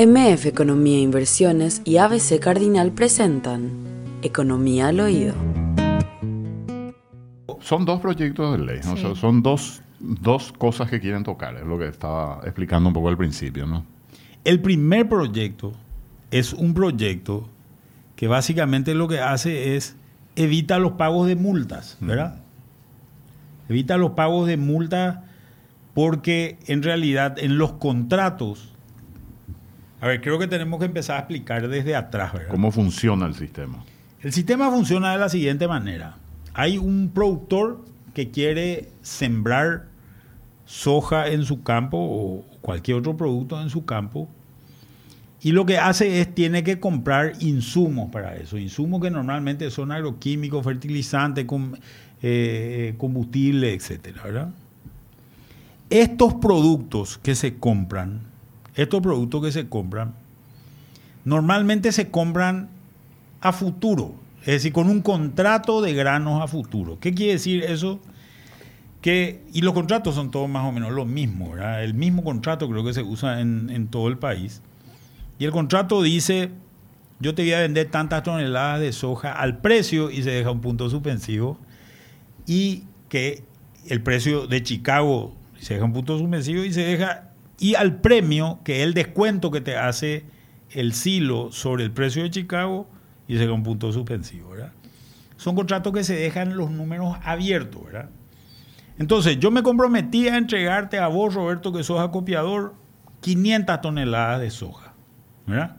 MF Economía e Inversiones y ABC Cardinal presentan Economía al Oído. Son dos proyectos de ley, ¿no? O sea, son dos, dos cosas que quieren tocar, es lo que estaba explicando un poco al principio, ¿no? El primer proyecto es un proyecto que básicamente lo que hace es evita los pagos de multas, ¿verdad? Evita los pagos de multas porque en realidad en los contratos, a ver, creo que tenemos que empezar a explicar desde atrás, ¿verdad? ¿Cómo funciona el sistema? El sistema funciona de la siguiente manera. Hay un productor que quiere sembrar soja en su campo o cualquier otro producto en su campo y lo que hace es tiene que comprar insumos para eso, insumos que normalmente son agroquímicos, fertilizantes, com- eh, combustible, etcétera, ¿verdad? Estos productos que se compran, estos productos que se compran, normalmente se compran a futuro, es decir, con un contrato de granos a futuro. ¿Qué quiere decir eso? Que, y los contratos son todos más o menos los mismos, ¿verdad? El mismo contrato creo que se usa en, en todo el país. Y el contrato dice, yo te voy a vender tantas toneladas de soja al precio y se deja un punto suspensivo. Y que el precio de Chicago se deja un punto suspensivo y se deja, y al premio, que es el descuento que te hace el silo sobre el precio de Chicago y se un punto suspensivo, ¿verdad? Son contratos que se dejan los números abiertos, ¿verdad? Entonces, yo me comprometí a entregarte a vos, Roberto, que sos acopiador, 500 toneladas de soja. ¿verdad?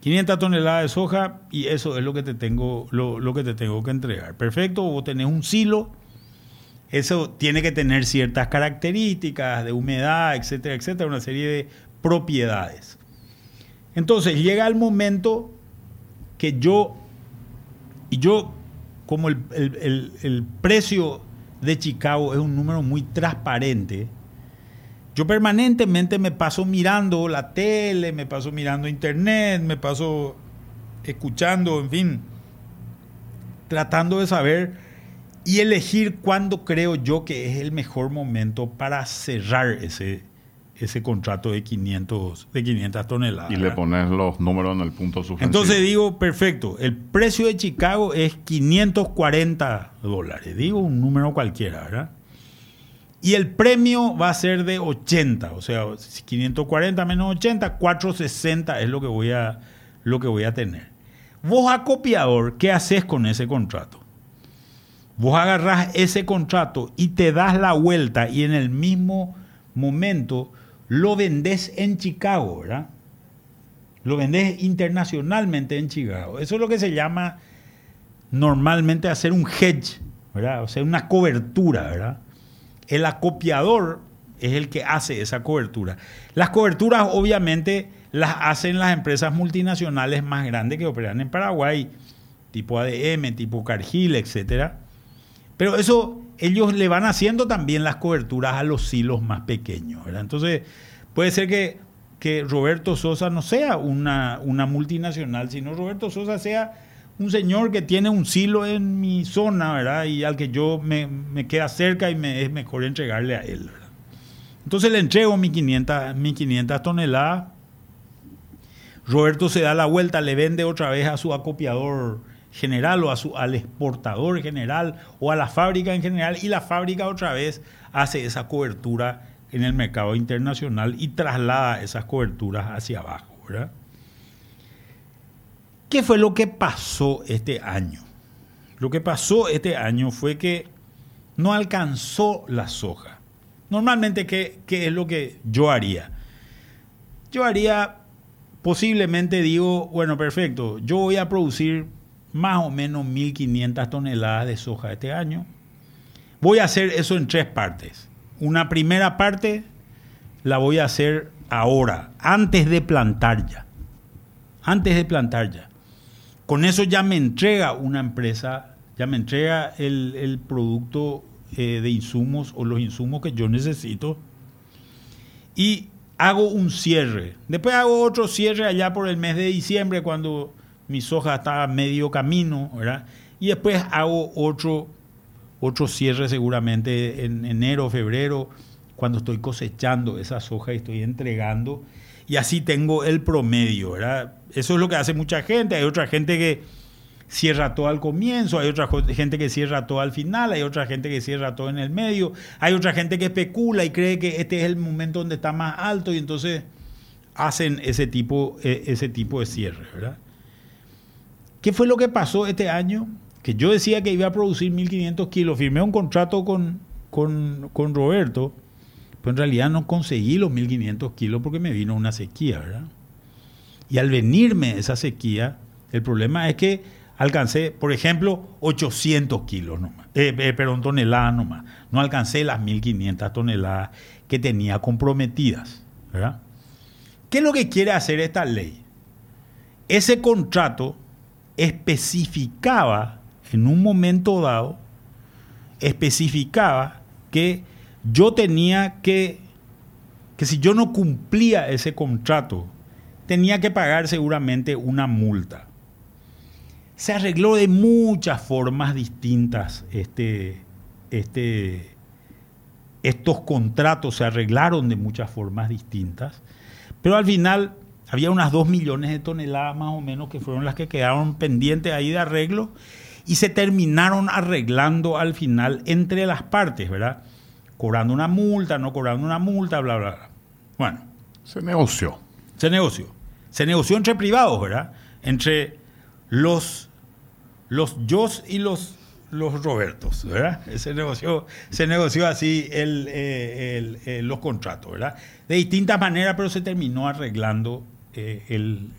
500 toneladas de soja y eso es lo que te tengo, lo, lo que te tengo que entregar. Perfecto, vos tenés un silo, eso tiene que tener ciertas características de humedad, etcétera, etcétera, una serie de propiedades. Entonces llega el momento que yo, y yo, como el, el- el- precio de Chicago es un número muy transparente, yo permanentemente me paso mirando la tele, me paso mirando internet, me paso escuchando, en fin, tratando de saber y elegir cuándo creo yo que es el mejor momento para cerrar ese, ese contrato de 500, de 500 toneladas. Y le ¿verdad? pones los números en el punto suspensivo. Entonces digo, perfecto, el precio de Chicago es 540 dólares, digo un número cualquiera, ¿verdad? Y el premio va a ser de 80, o sea, 540 menos 80, 460 es lo que voy a, lo que voy a tener. Vos acopiador, ¿qué haces con ese contrato? Vos agarrás ese contrato y te das la vuelta y en el mismo momento lo vendés en Chicago, ¿verdad? Lo vendés internacionalmente en Chicago. Eso es lo que se llama normalmente hacer un hedge, ¿verdad? O sea, una cobertura, ¿verdad? El acopiador es el que hace esa cobertura. Las coberturas obviamente las hacen las empresas multinacionales más grandes que operan en Paraguay, tipo ADM, tipo Cargill, etcétera. Pero eso ellos le van haciendo también las coberturas a los silos más pequeños. Entonces, puede ser que, que Roberto Sosa no sea una, una multinacional, sino Roberto Sosa sea un señor que tiene un silo en mi zona, ¿verdad? Y al que yo me, me queda cerca y es mejor entregarle a él. Entonces le entrego mis 500, mis 500 toneladas. Roberto se da la vuelta, le vende otra vez a su acopiador general o a su, al exportador general o a la fábrica en general y la fábrica otra vez hace esa cobertura en el mercado internacional y traslada esas coberturas hacia abajo. ¿verdad? ¿Qué fue lo que pasó este año? Lo que pasó este año fue que no alcanzó la soja. Normalmente, ¿qué, qué es lo que yo haría? Yo haría, posiblemente digo, bueno, perfecto, yo voy a producir más o menos 1.500 toneladas de soja este año. Voy a hacer eso en tres partes. Una primera parte la voy a hacer ahora, antes de plantar ya. Antes de plantar ya. Con eso ya me entrega una empresa, ya me entrega el, el producto eh, de insumos o los insumos que yo necesito. Y hago un cierre. Después hago otro cierre allá por el mes de diciembre cuando mi soja está a medio camino, ¿verdad? Y después hago otro, otro cierre seguramente en enero, febrero, cuando estoy cosechando esa soja y estoy entregando. Y así tengo el promedio, ¿verdad? Eso es lo que hace mucha gente. Hay otra gente que cierra todo al comienzo, hay otra gente que cierra todo al final, hay otra gente que cierra todo en el medio, hay otra gente que especula y cree que este es el momento donde está más alto y entonces hacen ese tipo, e, ese tipo de cierre, ¿verdad? ¿Qué fue lo que pasó este año? Que yo decía que iba a producir 1.500 kilos, firmé un contrato con, con, con Roberto, pero en realidad no conseguí los 1.500 kilos porque me vino una sequía, ¿verdad? Y al venirme esa sequía, el problema es que alcancé, por ejemplo, 800 kilos nomás, eh, eh, perdón, toneladas nomás. No alcancé las 1.500 toneladas que tenía comprometidas, ¿verdad? ¿Qué es lo que quiere hacer esta ley? Ese contrato especificaba en un momento dado, especificaba que yo tenía que, que si yo no cumplía ese contrato, tenía que pagar seguramente una multa. Se arregló de muchas formas distintas este, este, estos contratos se arreglaron de muchas formas distintas, pero al final había unas 2 millones de toneladas más o menos que fueron las que quedaron pendientes ahí de arreglo y se terminaron arreglando al final entre las partes, ¿verdad? Cobrando una multa, no cobrando una multa, bla, bla, bla. Bueno. Se negoció. Se negoció. Se negoció entre privados, ¿verdad? Entre los, los Jos y los, los Robertos, ¿verdad? Se negoció, se negoció así el, eh, eh, los contratos, ¿verdad? De distintas maneras, pero se terminó arreglando eh, el,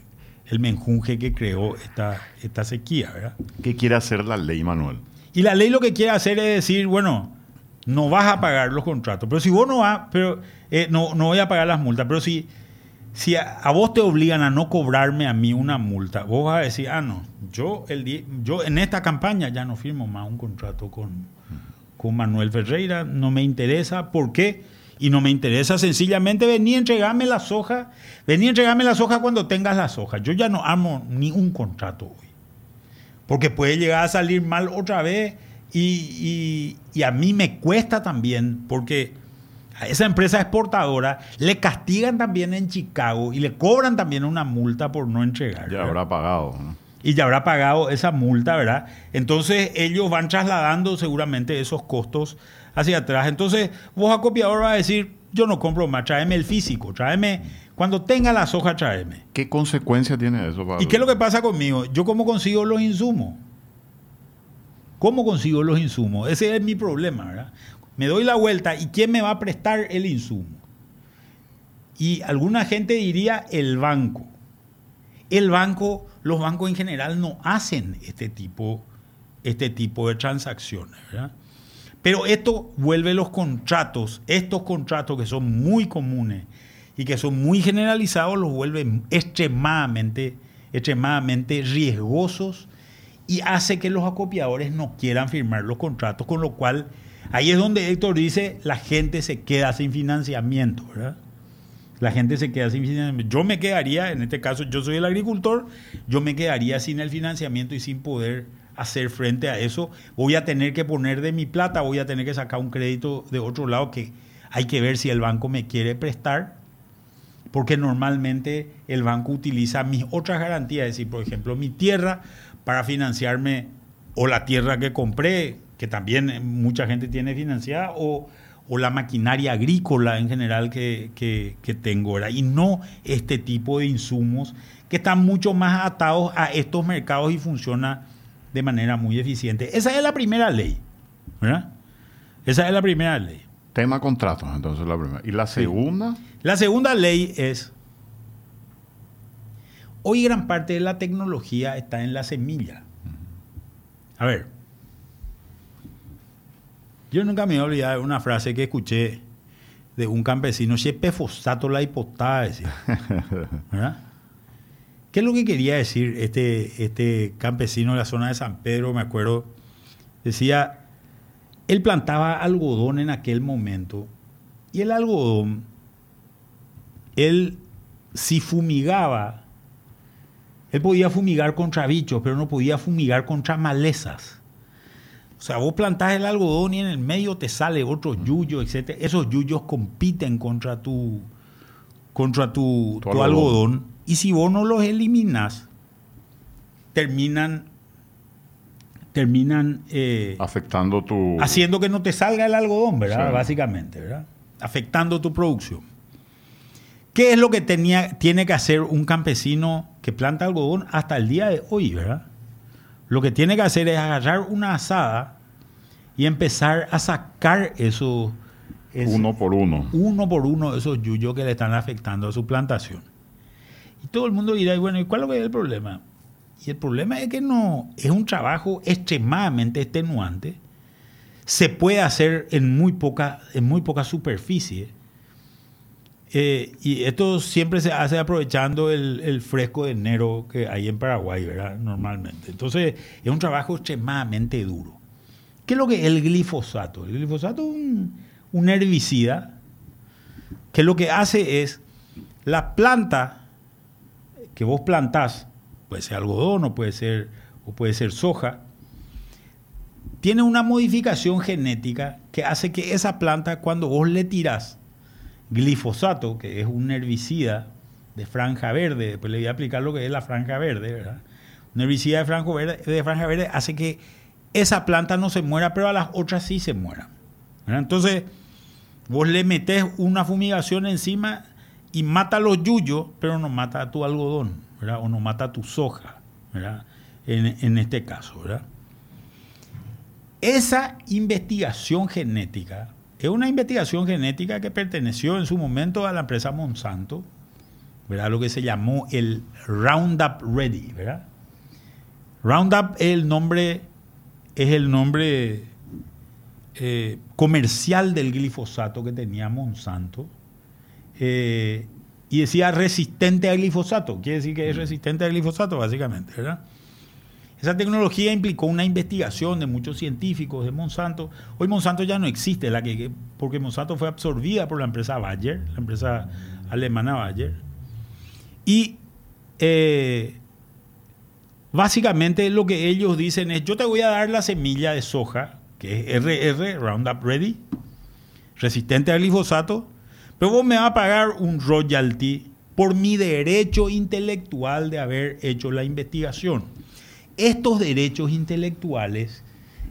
el, menjunje que creó esta, esta sequía, ¿verdad? ¿Qué quiere hacer la ley, Manuel? Y la ley lo que quiere hacer es decir, bueno, no vas a pagar los contratos, pero si vos no vas, pero no, no voy a pagar las multas, pero si, si a, vos te obligan a no cobrarme a mí una multa, vos vas a decir, ah, no, yo, el, yo en esta campaña ya no firmo más un contrato con, con Manuel Ferreira, no me interesa, ¿por qué? Y no me interesa sencillamente venir a entregarme la soja, venir a entregarme la soja cuando tengas la soja. Yo ya no amo ni un contrato hoy. Porque puede llegar a salir mal otra vez y, y, a mí me cuesta también porque a esa empresa exportadora le castigan también en Chicago y le cobran también una multa por no entregar. Ya habrá pagado. Y ya habrá pagado esa multa, ¿verdad? Entonces ellos van trasladando seguramente esos costos hacia atrás. Entonces, vos acopiador vas a decir, yo no compro más, tráeme el físico, tráeme, cuando tenga las hojas, tráeme. ¿Qué consecuencia tiene eso? ¿Y qué es lo que pasa conmigo? Yo cómo consigo los insumos. ¿Cómo consigo los insumos? Ese es mi problema, ¿verdad? Me doy la vuelta y ¿quién me va a prestar el insumo? Y alguna gente diría el banco. El banco, los bancos en general no hacen este tipo, este tipo de transacciones, ¿verdad? Pero esto vuelve los contratos, estos contratos que son muy comunes y que son muy generalizados, los vuelve extremadamente, extremadamente riesgosos y hace que los acopiadores no quieran firmar los contratos, con lo cual ahí es donde Héctor dice, la gente se queda sin financiamiento, ¿verdad? La gente se queda sin financiamiento. Yo me quedaría, en este caso yo soy el agricultor, yo me quedaría sin el financiamiento y sin poder hacer frente a eso. Voy a tener que poner de mi plata, voy a tener que sacar un crédito de otro lado que hay que ver si el banco me quiere prestar, porque normalmente el banco utiliza mis otras garantías, es decir, por ejemplo, mi tierra para financiarme o la tierra que compré, que también mucha gente tiene financiada, o, la maquinaria agrícola en general que, que, tengo, y no este tipo de insumos que están mucho más atados a estos mercados y funciona de manera muy eficiente. Esa es la primera ley, ¿verdad? Esa es la primera ley. Tema contratos, entonces la primera. ¿Y la segunda? La segunda ley es, hoy gran parte de la tecnología está en la semilla. A ver, yo nunca me voy a olvidar de una frase que escuché de un campesino, chepe fosfato la hipótesis, ¿verdad? ¿Qué es lo que quería decir este, este campesino de la zona de San Pedro? Me acuerdo, decía, él plantaba algodón en aquel momento y el algodón, él si fumigaba, él podía fumigar contra bichos, pero no podía fumigar contra malezas. O sea, vos plantás el algodón y en el medio te sale otro yuyo, etc. Esos yuyos compiten contra tu, contra tu, Tu tu algodón. algodón. Y si vos no los eliminas, terminan, terminan eh, Afectando tu... haciendo que no te salga el algodón, ¿verdad? Sí. Básicamente, ¿verdad? Afectando tu producción. ¿Qué es lo que tenía, tiene que hacer un campesino que planta algodón hasta el día de hoy, ¿verdad? Lo que tiene que hacer es agarrar una asada y empezar a sacar eso, ese- Uno por uno. uno por uno esos yuyos que le están afectando a su plantación. Y todo el mundo dirá, y bueno, ¿y cuál es el problema? Y el problema es que no, es un trabajo extremadamente extenuante. Se puede hacer en muy poca, en muy poca superficie. Eh, y esto siempre se hace aprovechando el, el fresco de enero que hay en Paraguay, ¿verdad? Normalmente. Entonces, es un trabajo extremadamente duro. ¿Qué es lo que es el glifosato? El glifosato es un, un herbicida que lo que hace es la planta que vos plantás, puede ser algodón o puede ser, o puede ser soja, tiene una modificación genética que hace que esa planta, cuando vos le tirás glifosato, que es un herbicida de franja verde, después le voy a explicar lo que es la franja verde, ¿verdad? Un herbicida de franja verde, de franja verde hace que esa planta no se muera, pero a las otras sí se mueran. Entonces, vos le metés una fumigación encima y mata los yuyos, pero no mata a tu algodón. O no mata a tu soja. En, en este caso. Esa investigación genética es una investigación genética que perteneció en su momento a la empresa Monsanto. Lo que se llamó el Roundup Ready. Roundup es el nombre, es el nombre eh, comercial del glifosato que tenía Monsanto. Eh, y decía resistente al glifosato. Quiere decir que es resistente al glifosato, básicamente, ¿verdad? Esa tecnología implicó una investigación de muchos científicos de Monsanto. Hoy Monsanto ya no existe, la que, porque Monsanto fue absorbida por la empresa Bayer, la empresa alemana Bayer. Y eh, básicamente lo que ellos dicen es, yo te voy a dar la semilla de soja, que es RR, Roundup Ready, resistente al glifosato, pero vos me vas a pagar un royalty por mi derecho intelectual de haber hecho la investigación. Estos derechos intelectuales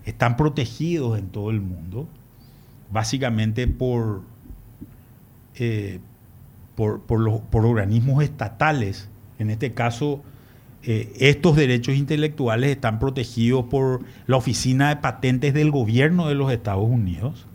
están protegidos en todo el mundo, básicamente por, eh, por, organismos estatales. En este caso, eh, estos derechos intelectuales están protegidos por la Oficina de Patentes del Gobierno de los Estados Unidos,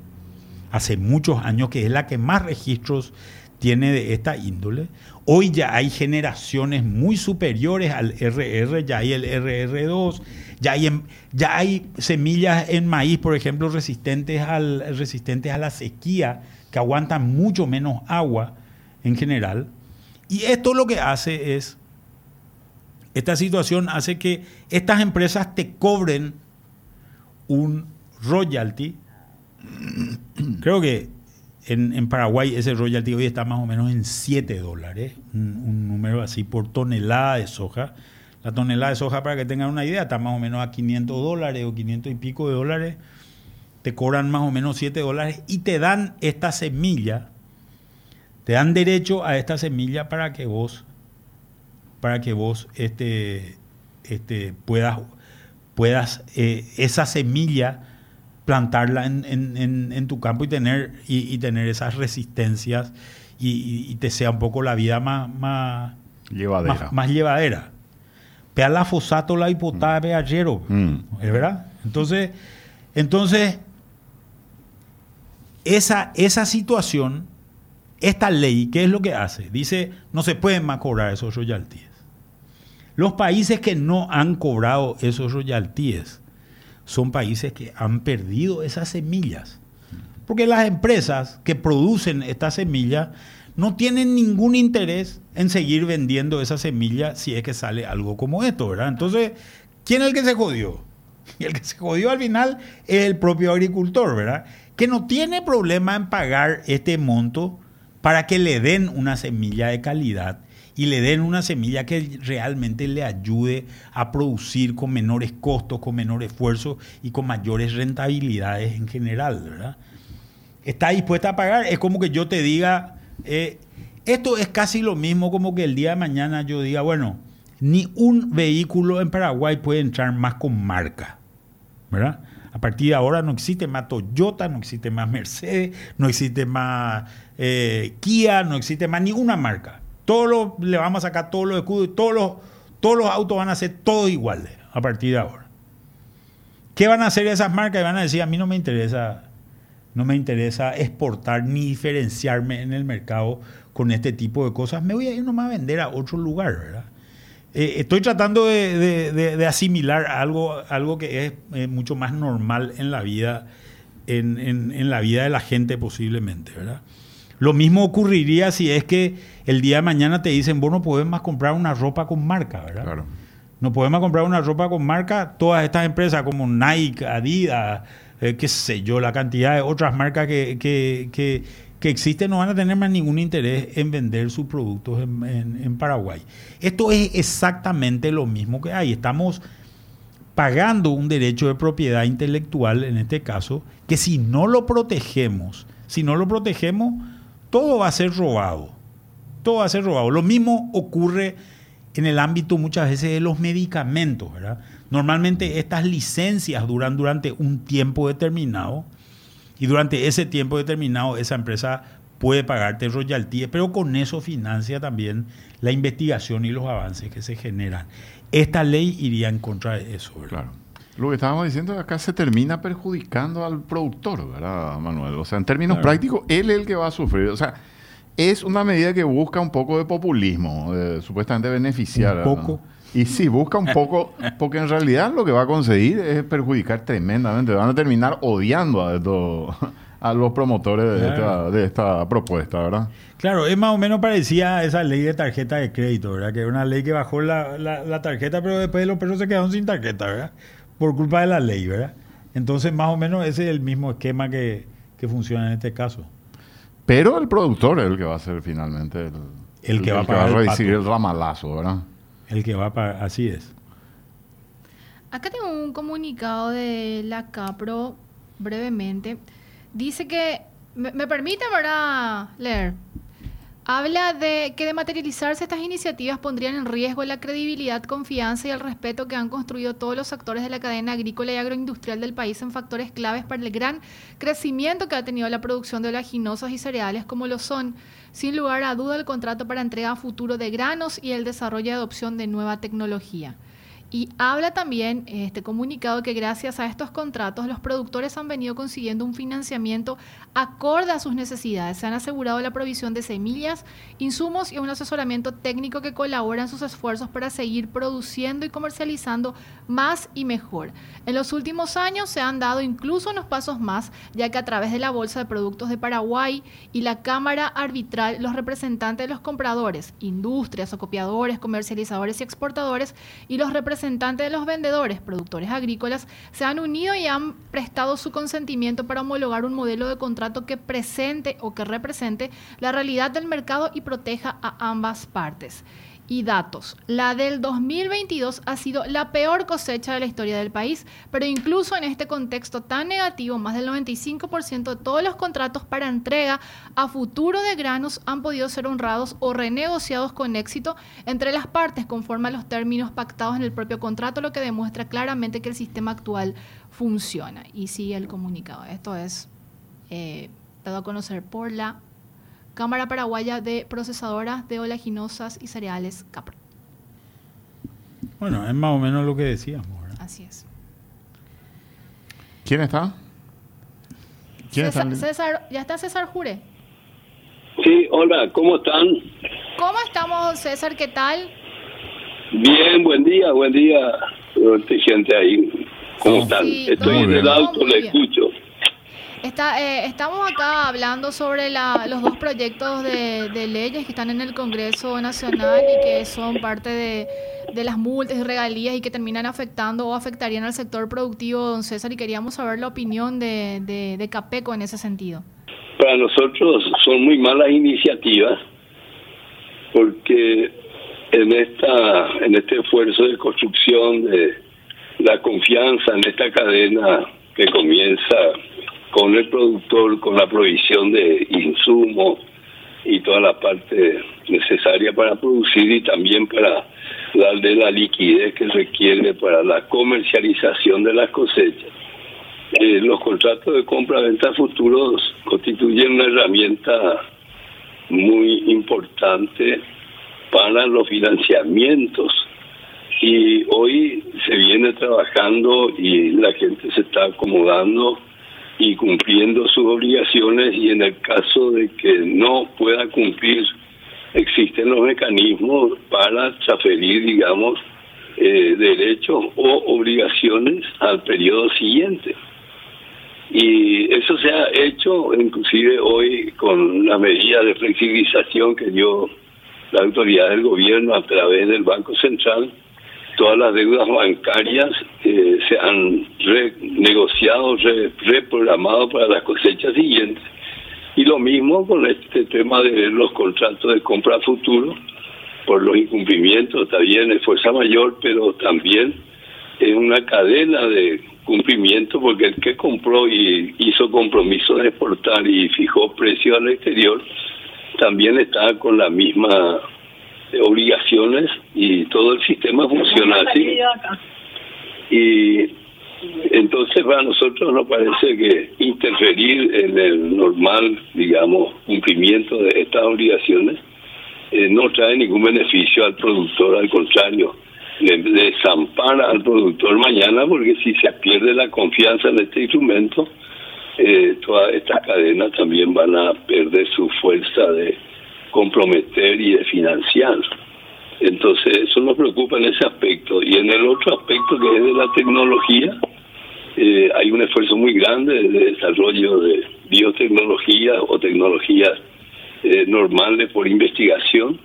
hace muchos años, que es la que más registros tiene de esta índole. Hoy ya hay generaciones muy superiores al RR, ya hay el RR2, ya hay, ya hay semillas en maíz, por ejemplo, resistentes, al, resistentes a la sequía, que aguantan mucho menos agua en general. Y esto lo que hace es, esta situación hace que estas empresas te cobren un royalty. Creo que en, Paraguay ese royalty hoy está más o menos en 7 dólares, un, un número así por tonelada de soja. La tonelada de soja, para que tengan una idea, está más o menos a 500 dólares o 500 y pico de dólares. Te cobran más o menos 7 dólares y te dan esta semilla, te dan derecho a esta semilla para que vos, para que vos este, este, puedas, puedas eh, esa semilla plantarla en, en- en- en tu campo y tener, y, y tener esas resistencias y, te sea un poco la vida más, más, Llevadera. más, más llevadera. Pea la fosato la hipotada ayer, Mm. ¿es verdad? Entonces, entonces esa, esa situación, esta ley, ¿qué es lo que hace? Dice, no se pueden más cobrar esos royalties. Los países que no han cobrado esos royalties son países que han perdido esas semillas. Porque las empresas que producen estas semillas no tienen ningún interés en seguir vendiendo esa semilla si es que sale algo como esto, ¿verdad? Entonces, ¿quién es el que se jodió? Y el que se jodió al final es el propio agricultor, ¿verdad? Que no tiene problema en pagar este monto para que le den una semilla de calidad y le den una semilla que realmente le ayude a producir con menores costos, con menor esfuerzo y con mayores rentabilidades en general, ¿verdad? Está dispuesta a pagar, es como que yo te diga, eh, esto es casi lo mismo como que el día de mañana yo diga, bueno, ni un vehículo en Paraguay puede entrar más con marca, ¿verdad? A partir de ahora no existe más Toyota, no existe más Mercedes, no existe más eh, Kia, no existe más ninguna marca. Todos le vamos a sacar todos los escudos todos los, todos los autos van a ser todos iguales a partir de ahora. ¿Qué van a hacer esas marcas? Y van a decir, a mí no me interesa, no me interesa exportar ni diferenciarme en el mercado con este tipo de cosas. Me voy a ir nomás a vender a otro lugar, ¿verdad? Eh, estoy tratando de, asimilar algo, algo que es eh, mucho más normal en la vida, en, en, la vida de la gente posiblemente, ¿verdad? Lo mismo ocurriría si es que el día de mañana te dicen, vos no podés más comprar una ropa con marca, ¿verdad? Claro. No podemos comprar una ropa con marca. Todas estas empresas como Nike, Adidas, eh, qué sé yo, la cantidad de otras marcas que, que, que, que, existen no van a tener más ningún interés en vender sus productos en, en Paraguay. Esto es exactamente lo mismo que hay. Estamos pagando un derecho de propiedad intelectual, en este caso, que si no lo protegemos, si no lo protegemos, todo va a ser robado. Todo va a ser robado. Lo mismo ocurre en el ámbito muchas veces de los medicamentos, ¿verdad? Normalmente estas licencias duran durante un tiempo determinado y durante ese tiempo determinado esa empresa puede pagarte royalties, pero con eso financia también la investigación y los avances que se generan. Esta ley iría en contra de eso, ¿verdad? Claro. Lo que estábamos diciendo es que acá se termina perjudicando al productor, ¿verdad, Manuel? O sea, en términos prácticos, él es el que va a sufrir. O sea, es una medida que busca un poco de populismo, supuestamente beneficiar. Un poco. Y sí, busca un poco, porque en realidad lo que va a conseguir es perjudicar tremendamente. Van a terminar odiando a, a los promotores de, esta, de, esta, propuesta, ¿verdad? Claro, es más o menos parecía a esa ley de tarjeta de crédito, ¿verdad? Que es una ley que bajó la, la tarjeta, pero después los perros se quedaron sin tarjeta, ¿verdad? Por culpa de la ley, ¿verdad? Entonces, más o menos ese es el mismo esquema que, funciona en este caso. Pero el productor es el que va a ser finalmente el, el, que, va, a recibir el ramalazo, ¿verdad? El que va a pagar, así es. Acá tengo un comunicado de la CAPRO, brevemente. Dice que, me, me permite, ¿verdad? Leer. Habla de que de materializarse estas iniciativas pondrían en riesgo la credibilidad, confianza y el respeto que han construido todos los actores de la cadena agrícola y agroindustrial del país en factores claves para el gran crecimiento que ha tenido la producción de oleaginosas y cereales como lo son, sin lugar a duda, el contrato para entrega futuro de granos y el desarrollo y adopción de nueva tecnología. Y habla también este comunicado que gracias a estos contratos los productores han venido consiguiendo un financiamiento acorde a sus necesidades. Se han asegurado la provisión de semillas, insumos y un asesoramiento técnico que colabora en sus esfuerzos para seguir produciendo y comercializando más y mejor. En los últimos años se han dado incluso unos pasos más, ya que a través de la Bolsa de Productos de Paraguay y la Cámara Arbitral, los representantes de los compradores, industrias, acopiadores, comercializadores y exportadores y los representantes representantes de los vendedores, productores agrícolas, se han unido y han prestado su consentimiento para homologar un modelo de contrato que presente o que represente la realidad del mercado y proteja a ambas partes y datos. La del 2022 ha sido la peor cosecha de la historia del país, pero incluso en este contexto tan negativo, más del 95% de todos los contratos para entrega a futuro de granos han podido ser honrados o renegociados con éxito entre las partes conforme a los términos pactados en el propio contrato, lo que demuestra claramente que el sistema actual funciona. Y sigue el comunicado. Esto es eh, dado a conocer por la Cámara Paraguaya de Procesadoras de Oleaginosas y Cereales, CAPRO. Bueno, es más o menos lo que decíamos. Así es. ¿Quién está? ¿Quién está? César, ¿Ya está César Jure? Sí, hola, ¿cómo están? ¿Cómo estamos, César? ¿Qué tal? Bien, buen día, buen día, gente ahí. ¿Cómo están? Estoy en el auto, le escucho. Está, eh, estamos acá hablando sobre los dos proyectos de, leyes que están en el Congreso Nacional y que son parte de, las multas y regalías y que terminan afectando o afectarían al sector productivo, don César, y queríamos saber la opinión de, de, Capeco en ese sentido. para nosotros son muy malas iniciativas porque en esta en este esfuerzo de construcción de la confianza en esta cadena que comienza con el productor, con la provisión de insumos y toda la parte necesaria para producir y también para darle la liquidez que requiere para la comercialización de las cosechas. Eh, los contratos de compra-venta futuros constituyen una herramienta muy importante para los financiamientos y hoy se viene trabajando y la gente se está acomodando y cumpliendo sus obligaciones y en el caso de que no pueda cumplir existen los mecanismos para transferir digamos eh, derechos o obligaciones al periodo siguiente. Y eso se ha hecho inclusive hoy con la medida de flexibilización que dio la autoridad del gobierno a través del Banco Central. Todas las deudas bancarias eh, se han renegociado, reprogramado para las cosechas siguientes. Y lo mismo con este tema de los contratos de compra futuro, por los incumplimientos, también es fuerza mayor, pero también es una cadena de cumplimiento, porque el que compró y hizo compromiso de exportar y fijó precio al exterior, también está con la misma obligaciones y todo el sistema funciona así. Y entonces para nosotros nos parece que interferir en el normal, digamos, cumplimiento de estas obligaciones eh, no trae ningún beneficio al productor, al contrario, le desampara al productor mañana porque si se pierde la confianza en este instrumento, eh, todas estas cadenas también van a perder su fuerza de comprometer y de financiar. Entonces, eso nos preocupa en ese aspecto. Y en el otro aspecto que es de la tecnología, eh, hay un esfuerzo muy grande de desarrollo de biotecnología o tecnologías eh, normales por investigación,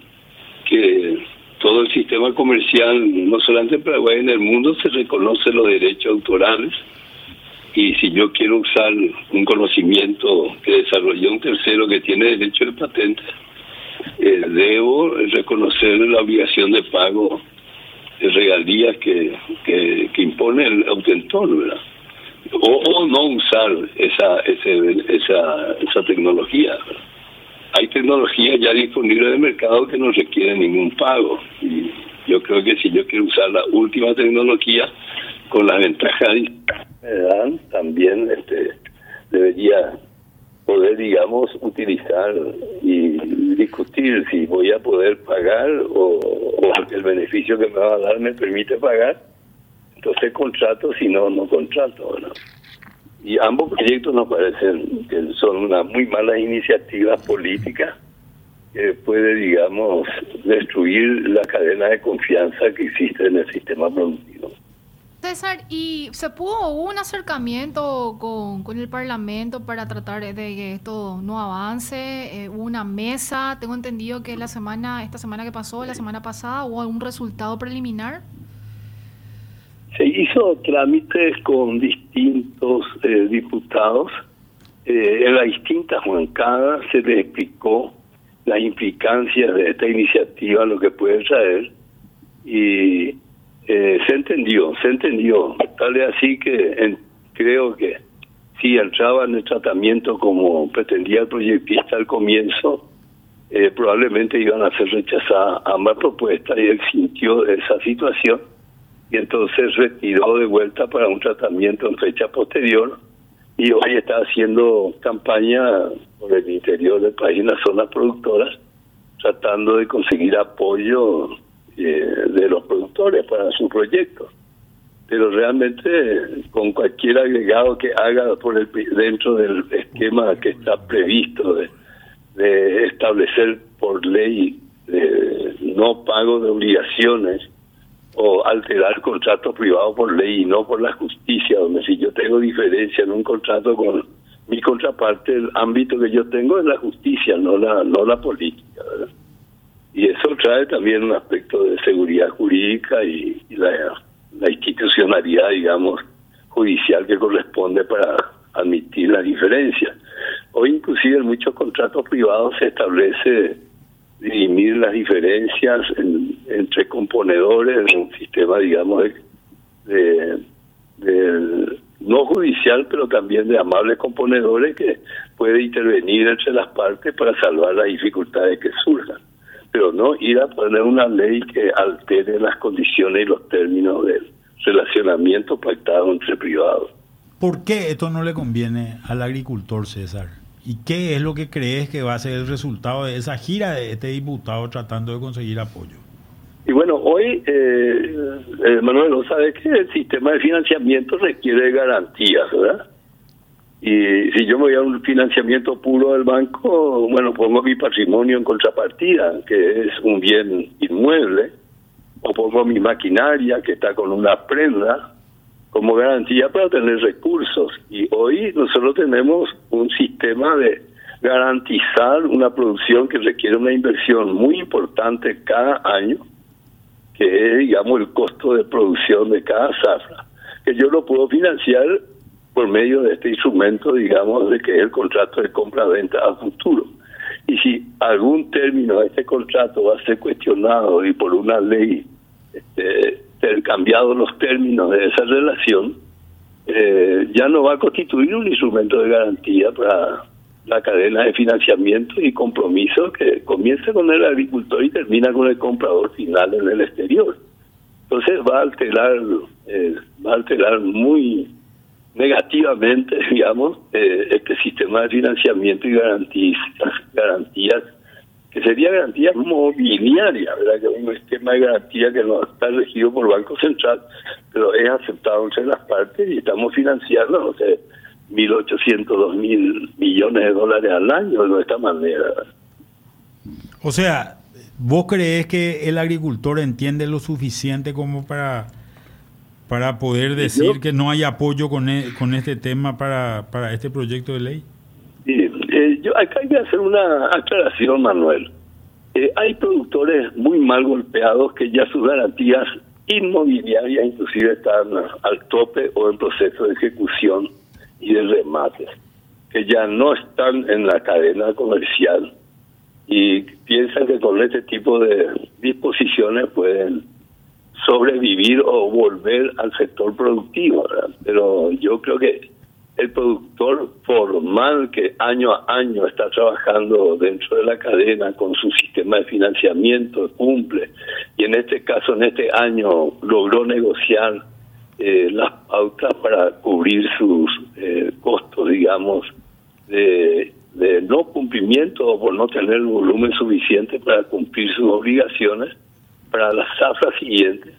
que todo el sistema comercial, no solamente en Paraguay, en el mundo se reconoce los derechos autorales. Y si yo quiero usar un conocimiento que desarrolló un tercero que tiene derecho de patente, eh, debo reconocer la obligación de pago de regalías que, que, impone el autentor, ¿verdad? O, no usar esa, esa, esa tecnología. Hay tecnologías ya disponibles en el mercado que no requieren ningún pago. Y yo creo que si yo quiero usar la última tecnología con las ventajas también este, debería poder, digamos, utilizar y discutir si voy a poder pagar o, el beneficio que me va a dar me permite pagar. Entonces contrato, si no, no contrato. Y ambos proyectos nos parecen que son una muy malas iniciativas políticas que puede, digamos, destruir la cadena de confianza que existe en el sistema productivo. César, ¿y se pudo un acercamiento con, con, el Parlamento para tratar de que esto no avance? Eh, ¿Hubo una mesa? Tengo entendido que la semana, esta semana que pasó, la semana pasada, ¿hubo algún resultado preliminar? Se hizo trámites con distintos eh, diputados. Eh, en las distintas bancadas se les explicó las implicancias de esta iniciativa, lo que puede traer. Y eh, se entendió, se entendió. Tal vez así que creo que si entraba en el tratamiento como pretendía el proyectista al comienzo, eh, probablemente iban a ser rechazadas ambas propuestas y él sintió esa situación y entonces retiró de vuelta para un tratamiento en fecha posterior y hoy está haciendo campaña por el interior del país en las zonas productoras tratando de conseguir apoyo de los productores para su proyecto. Pero realmente con cualquier agregado que haga por el, dentro del esquema que está previsto de, establecer por ley de no pago de obligaciones o alterar contratos privados por ley y no por la justicia, donde si yo tengo diferencia en un contrato con mi contraparte, el ámbito que yo tengo es la justicia, no la no la política. Y eso trae también un aspecto de seguridad jurídica y, la, institucionalidad, digamos, judicial que corresponde para admitir la diferencia. Hoy inclusive en muchos contratos privados se establece dirimir las diferencias entre componedores en un sistema, digamos, de, no judicial, pero también de amables componedores que puede intervenir entre las partes para salvar las dificultades que surjan, pero no ir a poner una ley que altere las condiciones y los términos del relacionamiento pactado entre privados. ¿Por qué esto no le conviene al agricultor, César? ¿Y qué es lo que crees que va a ser el resultado de esa gira de este diputado tratando de conseguir apoyo? Y bueno, hoy, eh, eh Manuel, ¿no sabe que el sistema de financiamiento requiere garantías, verdad? Y si yo me voy a un financiamiento puro del banco, bueno, pongo mi patrimonio en contrapartida, que es un bien inmueble, o pongo mi maquinaria que está con una prenda como garantía para tener recursos. Y hoy nosotros tenemos un sistema de garantizar una producción que requiere una inversión muy importante cada año, que es, digamos, el costo de producción de cada zafra, que yo lo puedo financiar por medio de este instrumento, digamos, de que es el contrato de compra-venta a futuro. Y si algún término de este contrato va a ser cuestionado y por una ley este, ser cambiados los términos de esa relación, eh, ya no va a constituir un instrumento de garantía para la cadena de financiamiento y compromiso que comienza con el agricultor y termina con el comprador final en el exterior. Entonces va a alterar, eh, va a alterar muy negativamente, digamos, eh, este sistema de financiamiento y garantías, garantías que sería garantía mobiliaria, ¿verdad? que es un esquema de garantía que no está regido por Banco Central, pero es aceptado entre las partes y estamos financiando, no sé, 1.800, 2.000 millones de dólares al año de esta manera. O sea, ¿vos crees que el agricultor entiende lo suficiente como para para poder decir que no hay apoyo con, e, con este tema para, para este proyecto de ley? Eh, yo acá hay que hacer una aclaración, Manuel. Eh, hay productores muy mal golpeados que ya sus garantías inmobiliarias inclusive están al tope o en proceso de ejecución y de remate, que ya no están en la cadena comercial y piensan que con este tipo de disposiciones pueden sobrevivir o volver al sector productivo. Pero yo creo que el productor formal que año a año está trabajando dentro de la cadena con su sistema de financiamiento cumple y en este caso en este año logró negociar eh, las pautas para cubrir sus eh, costos digamos de, de no cumplimiento o por no tener el volumen suficiente para cumplir sus obligaciones para las zafras siguientes.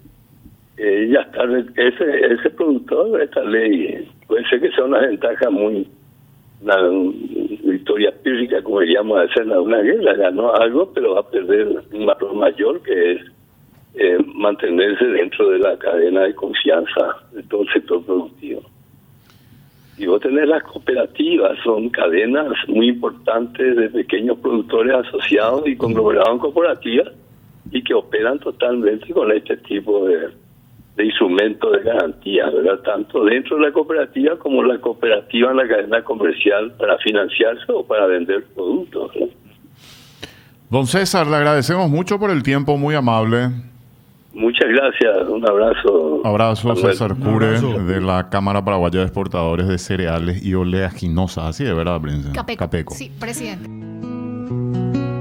Eh, ya está ese ese productor esta ley puede ser que sea una ventaja muy una victoria pírrica como diríamos hacer una guerra. Ganó algo pero va a perder un valor mayor que es eh, mantenerse dentro de la cadena de confianza de todo el sector productivo. Y vos tenés las cooperativas son cadenas muy importantes de pequeños productores asociados y conglomerados en cooperativas y que operan totalmente con este tipo de de instrumentos de garantía, ¿verdad? Tanto dentro de la cooperativa como la cooperativa en la cadena comercial para financiarse o para vender productos. Don César, le agradecemos mucho por el tiempo, muy amable. Muchas gracias, un abrazo. Abrazo, César Cure, de la Cámara Paraguaya de Exportadores de Cereales y Oleaginosas, así de verdad, Prince. Capeco. Sí, presidente.